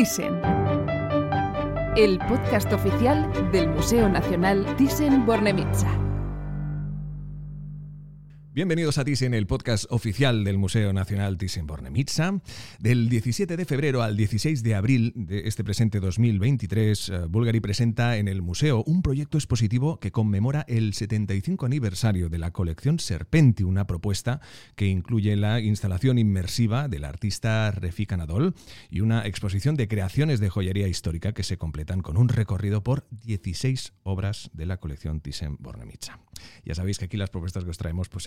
Thyssen, el podcast oficial del Museo Nacional Thyssen-Bornemisza. Bienvenidos a Thyssen, el podcast oficial del Museo Nacional Thyssen-Bornemisza. Del 17 de febrero al 16 de abril de este presente 2023, eh, Bulgari presenta en el museo un proyecto expositivo que conmemora el 75 aniversario de la colección Serpenti, una propuesta que incluye la instalación inmersiva del artista Refik Anadol y una exposición de creaciones de joyería histórica que se completan con un recorrido por 16 obras de la colección Thyssen-Bornemisza. Ya sabéis que aquí las propuestas que os traemos, pues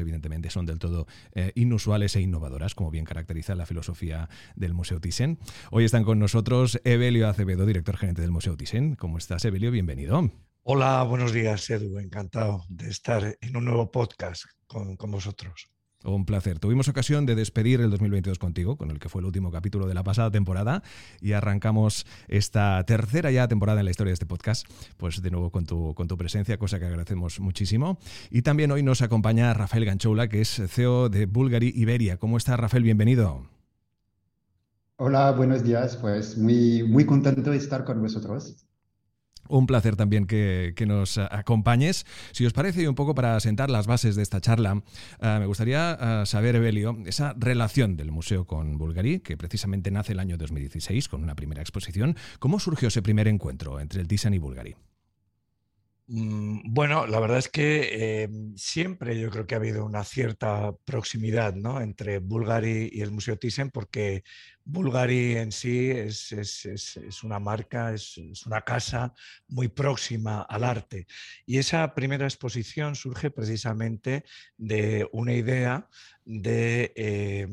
son del todo eh, inusuales e innovadoras, como bien caracteriza la filosofía del Museo Thyssen. Hoy están con nosotros Evelio Acevedo, director gerente del Museo Thyssen. ¿Cómo estás, Evelio? Bienvenido. Hola, buenos días, Edu. Encantado de estar en un nuevo podcast con, con vosotros. Un placer. Tuvimos ocasión de despedir el 2022 contigo, con el que fue el último capítulo de la pasada temporada, y arrancamos esta tercera ya temporada en la historia de este podcast, pues de nuevo con tu, con tu presencia, cosa que agradecemos muchísimo. Y también hoy nos acompaña Rafael Ganchoula, que es CEO de Bulgari Iberia. ¿Cómo está Rafael? Bienvenido. Hola, buenos días. Pues muy, muy contento de estar con vosotros. Un placer también que, nos acompañes. Si os parece, y un poco para sentar las bases de esta charla, eh, me gustaría eh, saber, Evelio, esa relación del museo con Bulgari, que precisamente nace el año 2016 con una primera exposición. ¿Cómo surgió ese primer encuentro entre el Thyssen y Bulgari? Mm, bueno, la verdad es que eh, siempre yo creo que ha habido una cierta proximidad ¿no? entre Bulgari y el Museo Thyssen porque Bulgari en sí es, una marca, es, una casa muy próxima al arte. Y esa primera exposición surge precisamente de una idea de, eh,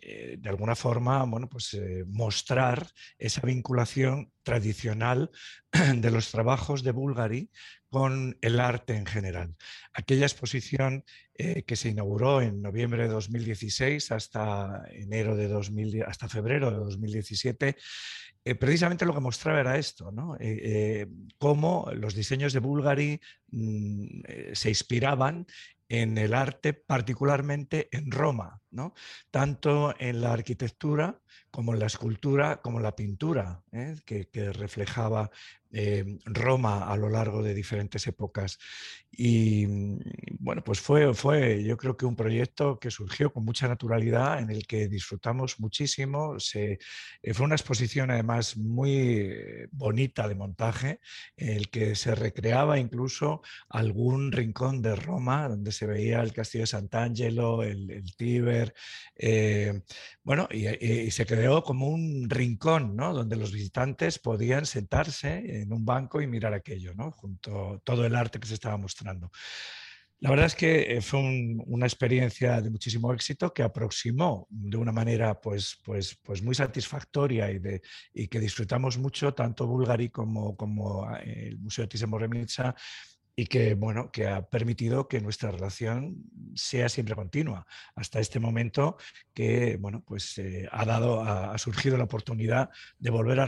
eh, de alguna forma, bueno, pues, mostrar esa vinculación tradicional de los trabajos de Bulgari con el arte en general. Aquella exposición eh, que se inauguró en noviembre de 2016 hasta enero de 2000, hasta febrero de 2017, eh, precisamente lo que mostraba era esto, ¿no? Eh, cómo los diseños de Bulgari mm, se inspiraban en el arte, particularmente en Roma, ¿no? tanto en la arquitectura como en la escultura, como en la pintura, que, que, reflejaba Em, Roma a lo largo de diferentes épocas. Y mm, bueno, pues fue, fue yo creo que un proyecto que surgió con mucha naturalidad, en el que disfrutamos muchísimo. Se, eh, fue una exposición además muy bonita de montaje, en el que se recreaba incluso algún rincón de Roma, donde se veía el castillo de Sant'Angelo, el, el Tíber. Eh, bueno, y, se creó como un rincón, ¿no? Donde los visitantes podían sentarse en un banco y mirar aquello, ¿no? junto todo el arte que se estaba mostrando. La verdad es que eh, fue una experiencia de muchísimo éxito que aproximó de una manera pues, pues, pues muy satisfactoria y, de, y que disfrutamos mucho, tanto Bulgari como, como eh, el Museo Thyssen-Bornemisza, y que, bueno, que ha permitido que nuestra relación sea siempre continua hasta este momento que, bueno, pues eh, ha, dado, ha, surgido la oportunidad de volver a,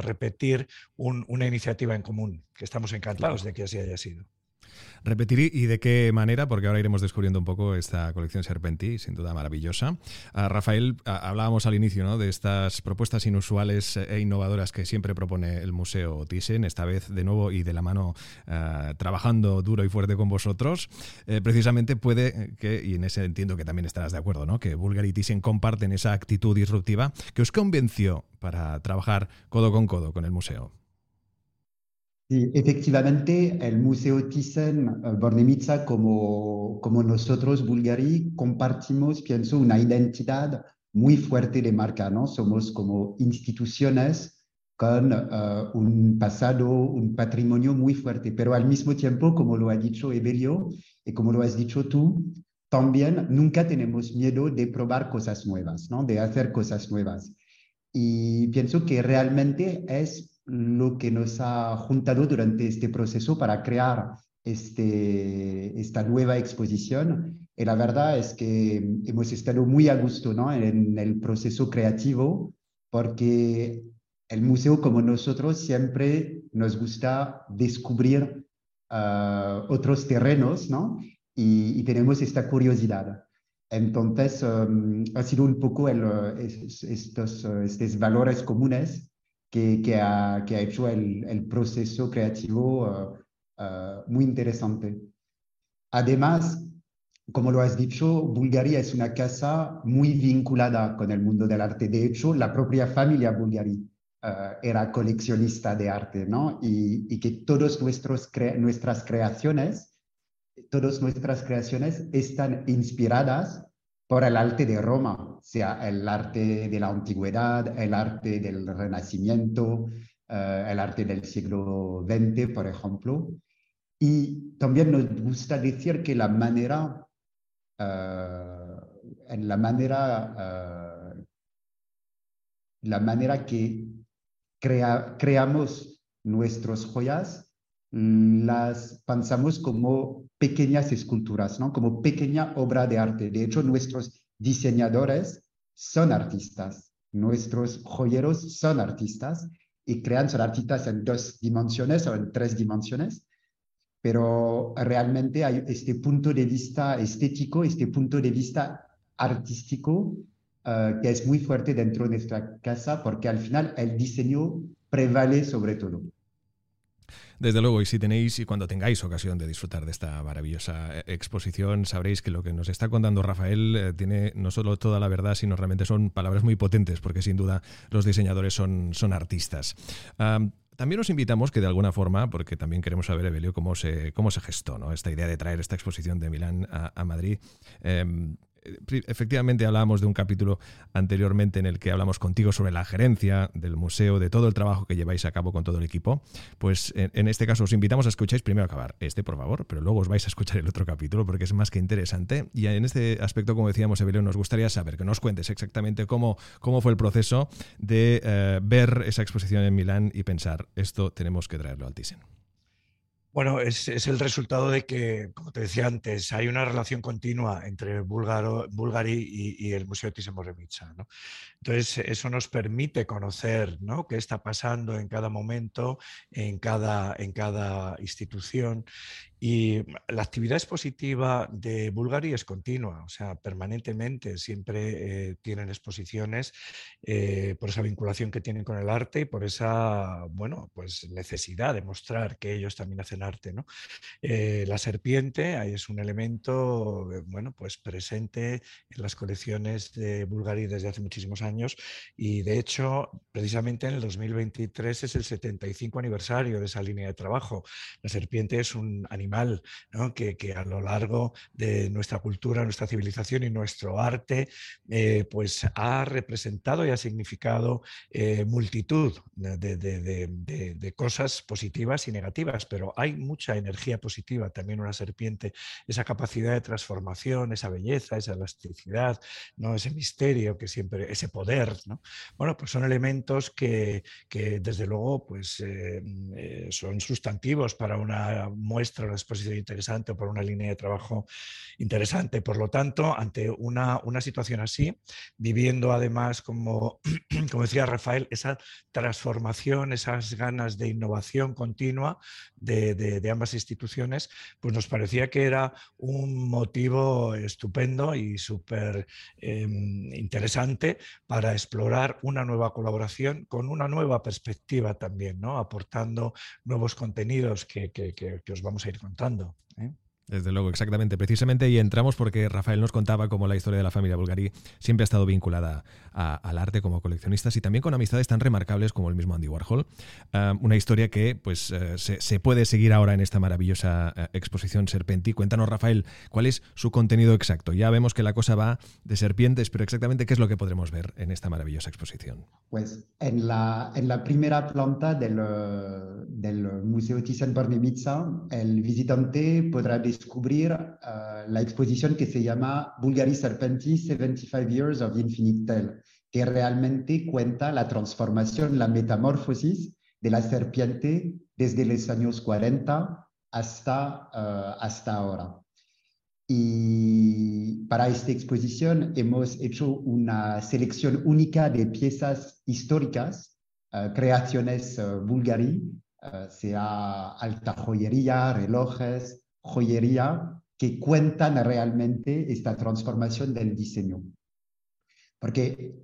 repetir una iniciativa en común, que estamos encantados de que así haya sido. Repetir y de qué manera, porque ahora iremos descubriendo un poco esta colección Serpenti, sin duda maravillosa. Rafael, hablábamos al inicio ¿no? de estas propuestas inusuales e innovadoras que siempre propone el Museo Thyssen, esta vez de nuevo y de la mano eh, trabajando duro y fuerte con vosotros. Eh, precisamente puede que, y en ese entiendo que también estarás de acuerdo, ¿no? que Bulgari y Thyssen comparten esa actitud disruptiva que os convenció para trabajar codo con codo con el museo. Sí, efectivamente, el Museo Thyssen-Bornemisza, eh, como, como nosotros, Bulgari, compartimos, pienso, una identidad muy fuerte de marca, ¿no? Somos como instituciones con uh, un pasado, un patrimonio muy fuerte, pero al mismo tiempo, como lo ha dicho Evelio y como lo has dicho tú, también nunca tenemos miedo de probar cosas nuevas, ¿no? De hacer cosas nuevas. Y pienso que realmente es lo que nos ha juntado durante este proceso para crear este, esta nueva exposición. Y la verdad es que hemos estado muy a gusto en el proceso creativo porque el museo como nosotros siempre nos gusta descubrir ah, otros terrenos ¿no? y, tenemos esta curiosidad. Entonces, um, ha sido un poco estos, estos valores comunes que, que, ha, que ha, hecho el, el proceso creativo uh, uh, muy interesante. Además, como lo has dicho, Bulgaria es una casa muy vinculada con el mundo del arte. De hecho, la propia familia Bulgari uh, era coleccionista de arte, ¿no? Y, y que todas nuestras creaciones todas nuestras creaciones están inspiradas por el arte de Roma, sea el arte de la antigüedad, el arte del Renacimiento, eh, el arte del siglo XX, por ejemplo. Y también nos gusta decir que la manera, uh, en la manera, uh, la manera que crea, creamos nuestras joyas, las pensamos como pequeñas esculturas, ¿no? como pequeña obra de arte. De hecho, nuestros diseñadores son artistas, nuestros joyeros son artistas y crean, son artistas en dos dimensiones o en tres dimensiones, pero realmente hay este punto de vista estético, este punto de vista artístico uh, que es muy fuerte dentro de nuestra casa porque al final el diseño prevale sobre todo. Desde luego, y si tenéis y cuando tengáis ocasión de disfrutar de esta maravillosa eh, exposición, sabréis que lo que nos está contando Rafael eh, tiene no solo toda la verdad, sino realmente son palabras muy potentes, porque sin duda los diseñadores son, son artistas. También os invitamos que de alguna forma, porque también queremos saber, Evelio, cómo se, cómo se gestó ¿no? esta idea de traer esta exposición de Milán a, Madrid. Em, efectivamente hablábamos de un capítulo anteriormente en el que hablamos contigo sobre la gerencia del museo, de todo el trabajo que lleváis a cabo con todo el equipo. Pues en, este caso os invitamos a escucháis primero acabar este, por favor, pero luego os vais a escuchar el otro capítulo porque es más que interesante. Y en este aspecto, como decíamos, Evelio, nos gustaría saber que nos cuentes exactamente cómo, cómo fue el proceso de eh, ver esa exposición en Milán y pensar, esto tenemos que traerlo al Thyssen. Bueno, es, el resultado de que, como te decía antes, hay una relación continua entre Bulgari y, el Museo Thyssen-Bornemisza. ¿no? Entonces, eso nos permite conocer ¿no? qué está pasando en cada momento, en cada, en cada institución y la actividad expositiva de Bulgari es continua, o sea, permanentemente siempre eh, tienen exposiciones eh, por esa vinculación que tienen con el arte y por esa, bueno, pues necesidad de mostrar que ellos también hacen arte, ¿no? Eh, la serpiente ahí es un elemento, bueno, pues presente en las colecciones de Bulgari desde hace muchísimos años y de hecho, precisamente en el 2023 es el 75 aniversario de esa línea de trabajo. La serpiente es un animal que, a lo largo de nuestra cultura, nuestra civilización y nuestro arte, eh, pues ha representado y ha significado eh, multitud de, cosas positivas y negativas, pero hay mucha energía positiva también una serpiente, esa capacidad de transformación, esa belleza, esa elasticidad, ¿no? ese misterio que siempre, ese poder, ¿no? Bueno, pues son elementos que, desde luego pues, eh, son sustantivos para una muestra, una exposición interesante o por una línea de trabajo interesante. Por lo tanto, ante una, una situación así, viviendo además, como, como decía Rafael, esa transformación, esas ganas de innovación continua de, de, ambas instituciones, pues nos parecía que era un motivo estupendo y súper em, interesante para explorar una nueva colaboración con una nueva perspectiva también, ¿no? aportando nuevos contenidos que, que, que os vamos a ir contando. ¿eh? Desde luego, exactamente. Precisamente y entramos porque Rafael nos contaba cómo la historia de la familia Bulgari siempre ha estado vinculada al arte como coleccionistas y también con amistades tan remarcables como el mismo Andy Warhol. Ah, una historia que pues eh, se, puede seguir ahora en esta maravillosa eh, exposición Serpenti. Cuéntanos, Rafael, cuál es su contenido exacto. Ya vemos que la cosa va de serpientes, pero exactamente qué es lo que podremos ver en esta maravillosa exposición. Pues en la, en la primera planta del, del Museo Thyssen-Bornemisza, el visitante podrá descubrir uh, la exposición que se llama Bulgari Serpenti, 75 Years of Infinite Tale, que realmente cuenta la transformación, la metamorfosis de la serpiente desde los años 40 hasta, eh, hasta ahora. Y para esta exposición hemos hecho una selección única de piezas históricas, uh, creaciones bulgari, sea alta joyería, relojes, joyería, que cuentan realmente esta transformación del diseño. Porque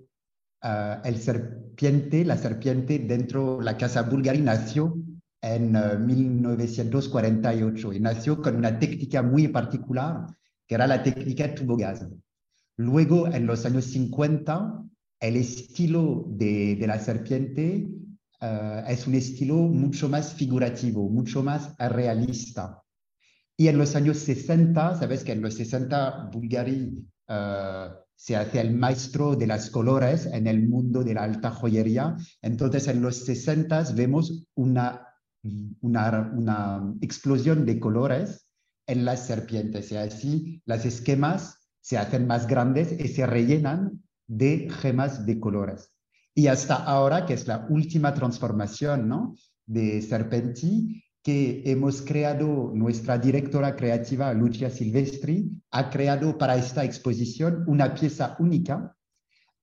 el serpiente, la serpiente dentro de la casa bulgari nació en 1948 y nació con una técnica muy particular, que era la técnica tubo-gas. Luego, en los años 50, el estilo de, la serpiente uh, es un estilo mucho más figurativo, mucho más realista. Y en los años 60, sabes que en los 60 Bulgari uh, se hace el maestro de las colores en el mundo de la alta joyería. Entonces, en los 60 vemos una una, una explosión de colores en las serpientes y así las esquemas se hacen más grandes y se rellenan de gemas de colores. Y hasta ahora, que es la última transformación ¿no? de Serpenti, que hemos creado, nuestra directora creativa, Lucia Silvestri, ha creado para esta exposición una pieza única,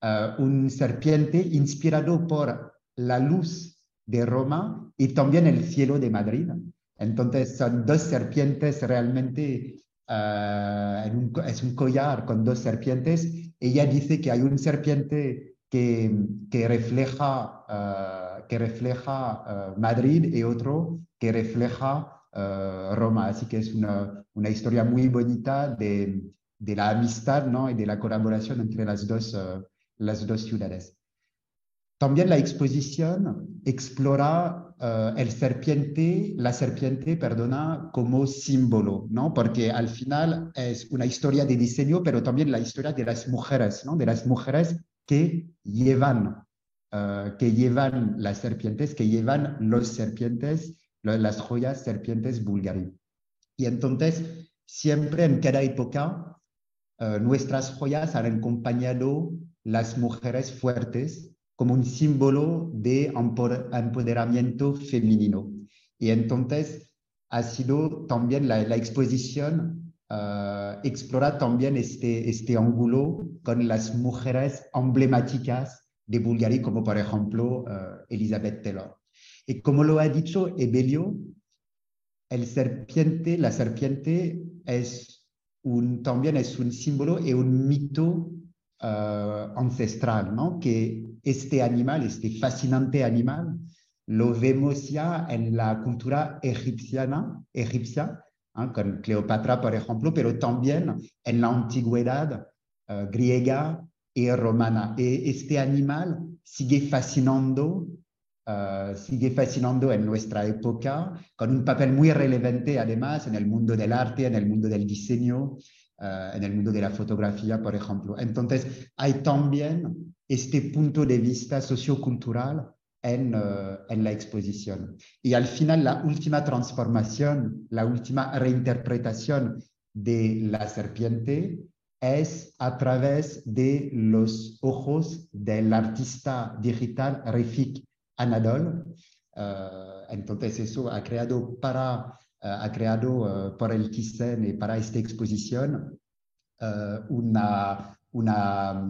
uh, un serpiente inspirado por la luz de Roma y también el cielo de Madrid. Entonces son dos serpientes realmente, uh, un, es un collar con dos serpientes. Ella dice que hay un serpiente que, refleja, que refleja uh, Madrid y otro que refleja Roma. Así que es una, una historia muy bonita de, de, la amistad ¿no? y de la colaboración entre las dos, las dos ciudades. También la exposición explora uh, el serpiente, la serpiente, perdona, como símbolo, ¿no? Porque al final es una historia de diseño, pero también la historia de las mujeres, ¿no? De las mujeres que llevan, que llevan las serpientes, que llevan los serpientes, las joyas serpientes bulgari. Y entonces, siempre en cada época, uh, nuestras joyas han acompañado las mujeres fuertes como un símbolo de empoderamiento femenino. Y entonces ha sido también la, exposición, uh, explora también este, este ángulo con las mujeres emblemáticas de Bulgaria, como por ejemplo uh, Elizabeth Taylor. Y como lo ha dicho Ebelio, el serpiente, la serpiente es un, también es un símbolo y un mito uh, ancestral, ¿no? que este animal, este fascinante animal, lo vemos ya en la cultura egipciana, egipcia, ¿eh? con Cleopatra, por ejemplo, pero también en la antigüedad uh, griega y romana. Y este animal sigue fascinando, uh, sigue fascinando en nuestra época, con un papel muy relevante además en el mundo del arte, en el mundo del diseño, uh, en el mundo de la fotografía, por ejemplo. Entonces, hay también este punto de vista sociocultural en, uh, en, la exposición. Y al final, la última transformación, la última reinterpretación de la serpiente es a través de los ojos del artista digital Refik Anadol. Uh, entonces, eso ha creado, para, uh, ha creado por el Thyssen y para esta exposición una, una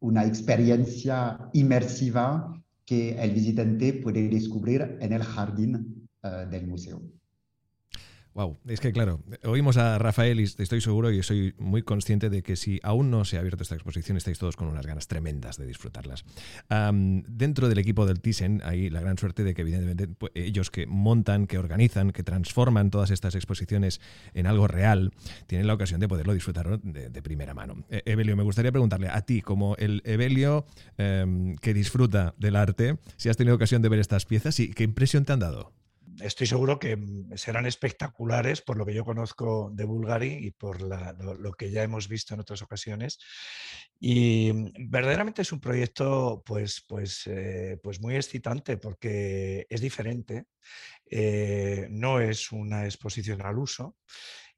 una experiencia inmersiva que el visitante puede descubrir en el jardín del museo. Wow, es que claro, oímos a Rafael y estoy seguro y soy muy consciente de que si aún no se ha abierto esta exposición estáis todos con unas ganas tremendas de disfrutarlas. Dentro del equipo del Thyssen hay la gran suerte de que evidentemente pues, ellos que montan, que organizan, que transforman todas estas exposiciones en algo real, tienen la ocasión de poderlo disfrutar de, primera mano. E Evelio, me gustaría preguntarle a ti, como el Evelio um, que disfruta del arte, si has tenido ocasión de ver estas piezas y qué impresión te han dado estoy seguro que mm, serán espectaculares por lo que yo conozco de Bulgari y por lo, que ya hemos visto en otras ocasiones. Y mm, verdaderamente es un proyecto pues, pues, eh, pues muy excitante porque es diferente, eh, no es una exposición al uso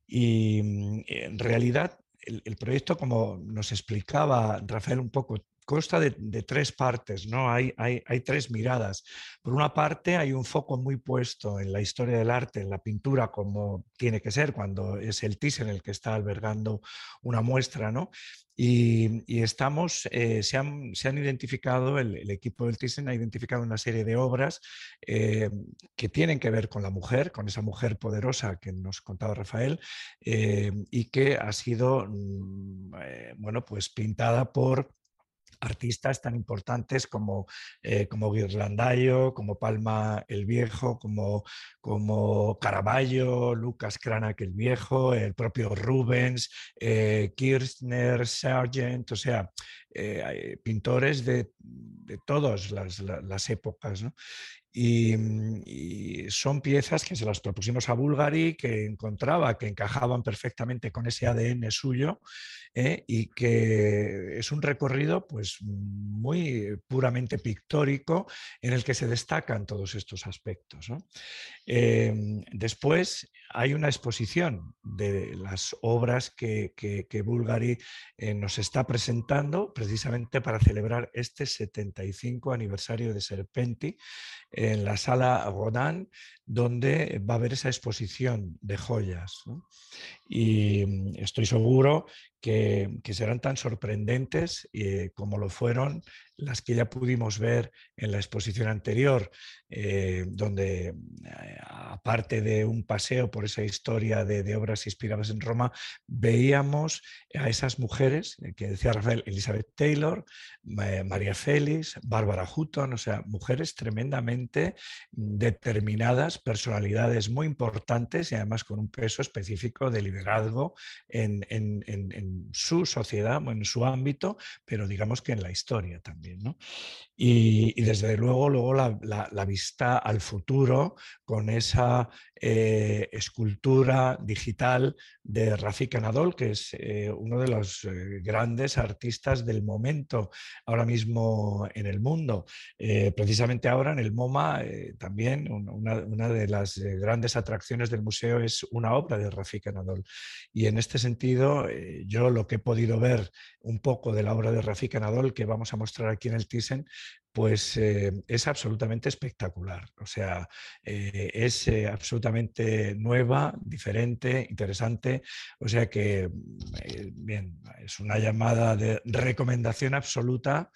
y mm, en realidad el proyecto, como nos explicaba Rafael un poco consta de, tres partes, ¿no? Hay, hay, hay, tres miradas. Por una parte, hay un foco muy puesto en la historia del arte, en la pintura, como tiene que ser cuando es el Thyssen el que está albergando una muestra, ¿no? Y, estamos, eh, se, han, se, han, identificado, el, equipo del Thyssen ha identificado una serie de obras eh, que tienen que ver con la mujer, con esa mujer poderosa que nos contaba Rafael, eh, y que ha sido, mm, bueno, pues pintada por artistas tan importantes como, eh, como como Palma el Viejo, como, como Caravaggio, Lucas Cranach el Viejo, el propio Rubens, eh, Kirchner, Sargent, o sea, eh, pintores de, todas las, épocas. Mm, y, son piezas que se las propusimos a Bulgari, que encontraba que encajaban perfectamente con ese ADN suyo ¿eh? y que es un recorrido pues, muy puramente pictórico en el que se destacan todos estos aspectos. Em, después hay una exposición de las obras que, que, Bulgari eh, nos está presentando precisamente para celebrar este 75 aniversario de Serpenti en la sala Rodin, donde va a haber esa exposición de joyas. Y mm, estoy seguro que, serán tan sorprendentes eh, como lo fueron las que ya pudimos ver en la exposición anterior, eh, donde eh, aparte de un paseo por esa historia de, obras inspiradas en Roma, veíamos a esas mujeres, que decía Rafael, Elizabeth Taylor, María Félix, Bárbara Hutton, o sea, mujeres tremendamente determinadas, personalidades muy importantes y además con un peso específico de liderazgo en, su sociedad, en su ámbito, pero digamos que en la historia también. Y, desde luego, luego la, vista al futuro con esa eh, escultura digital de Rafik Anadol, que es eh, uno de los eh, grandes artistas del momento ahora mismo en el mundo. precisamente ahora en el MoMA también una, de las grandes atracciones del museo es una obra de Rafik Anadol. Y en este sentido, yo lo que he podido ver un poco de la obra de Rafik Anadol que vamos a mostrar aquí en el Thyssen, pues eh, es absolutamente espectacular. O sea, eh, es eh, absolutamente nueva, diferente, interesante. O sea que, bien, es una llamada de recomendación absoluta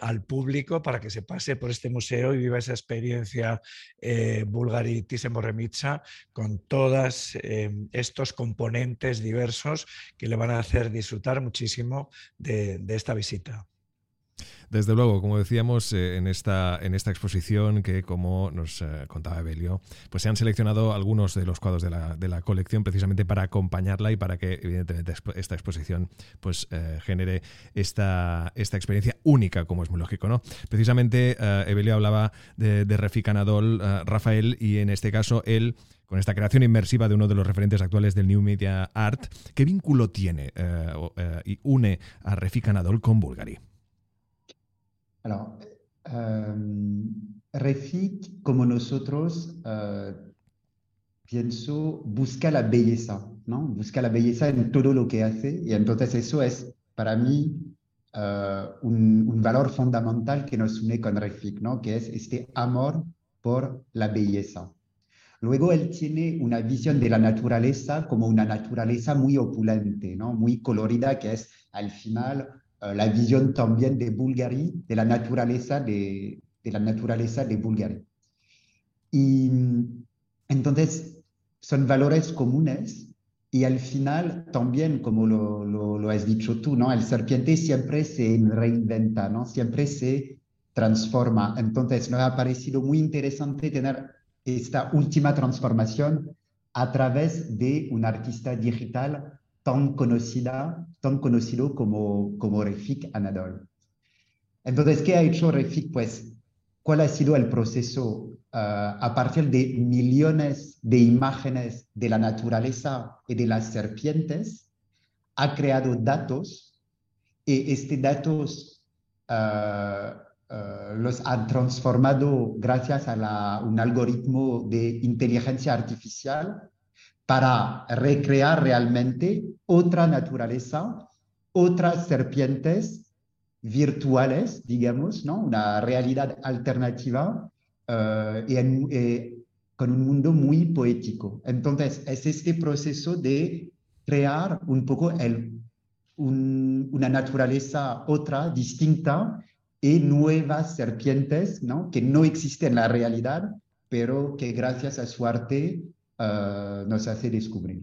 al público para que se pase por este museo y viva esa experiencia Bulgari Thyssen-Bornemisza con todos estos componentes diversos que le van a hacer disfrutar muchísimo de esta visita. Desde luego, como decíamos eh, en, esta, en esta exposición que, como nos eh, contaba Evelio, pues se han seleccionado algunos de los cuadros de la, de la, colección precisamente para acompañarla y para que, evidentemente, esta exposición pues eh, genere esta, experiencia única, como es muy lógico, ¿no? Precisamente Evelio hablaba de, de Refik Anadol, Rafael, y en este caso él con esta creación inmersiva de uno de los referentes actuales del New Media Art, ¿qué vínculo tiene y une a Refik Anadol con Bulgari? Alors, euh, Refik, como nosotros, uh, pienso, busca la belleza, ¿no? Busca la belleza en todo lo que hace y entonces eso es para mí uh, un, valor fundamental que nos une con Refik, ¿no? Que es este amor por la belleza. Luego él tiene una visión de la naturaleza como una naturaleza muy opulente, ¿no? Muy colorida, que es al final la visión también de Bulgari, de la naturaleza de, la naturaleza de Bulgari. Y entonces son valores comunes y al final también, como lo, lo, lo, has dicho tú, ¿no? El serpiente siempre se reinventa, ¿no? Siempre se transforma. Entonces nos ha parecido muy interesante tener esta última transformación a través de un artista digital tan conocida, tan conocido como, como Refik Anadol. Entonces, ¿qué ha hecho Refik? Pues, ¿cuál ha sido el proceso uh, a partir de millones de imágenes de la naturaleza y de las serpientes? Ha creado datos y estos datos uh, uh, los ha transformado gracias a un algoritmo de inteligencia artificial para recrear realmente otra naturaleza, otras serpientes virtuales, digamos, ¿no? una realidad alternativa eh, y con un mundo muy poético. Entonces, es este proceso de crear un poco una naturaleza otra, distinta, y nuevas serpientes ¿no? que no existen en la realidad, pero que gracias a su arte nos hace descubrir.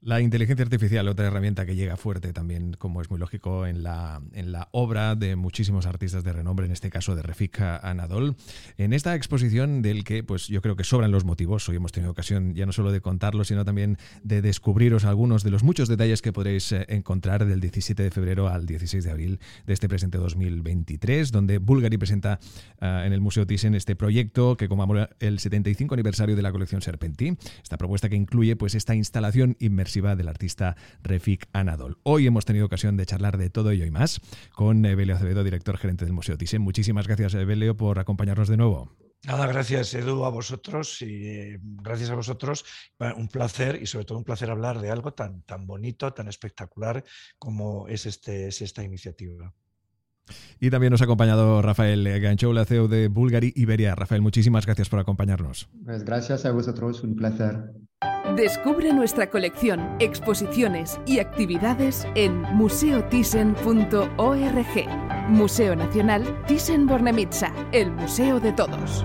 La inteligencia artificial, otra herramienta que llega fuerte también, como es muy lógico, en la, en la obra de muchísimos artistas de renombre, en este caso de Refika Anadol. En esta exposición del que pues yo creo que sobran los motivos, hoy hemos tenido ocasión ya no solo de contarlo, sino también de descubriros algunos de los muchos detalles que podréis eh, encontrar del 17 de febrero al 16 de abril de este presente 2023, donde Bulgari presenta eh, en el Museo Thyssen este proyecto que conmemora el 75 aniversario de la colección Serpentí, esta propuesta que incluye pues esta instalación inmersiva del artista Refik Anadol. Hoy hemos tenido ocasión de charlar de todo ello y más con Evelio Acevedo, director gerente del Museo Thyssen. Muchísimas gracias, Evelio, por acompañarnos de nuevo. Nada, gracias Edu a vosotros y eh, gracias a vosotros. Un placer y sobre todo un placer hablar de algo tan, tan bonito, tan espectacular como es, este, es esta iniciativa. Y también nos ha acompañado Rafael Ganchou, la CEO de Bulgari Iberia. Rafael, muchísimas gracias por acompañarnos. Pues gracias a vosotros, un placer. Descubre nuestra colección, exposiciones y actividades en museothyssen.org. Museo Nacional Thyssen-Bornemisza, el museo de todos.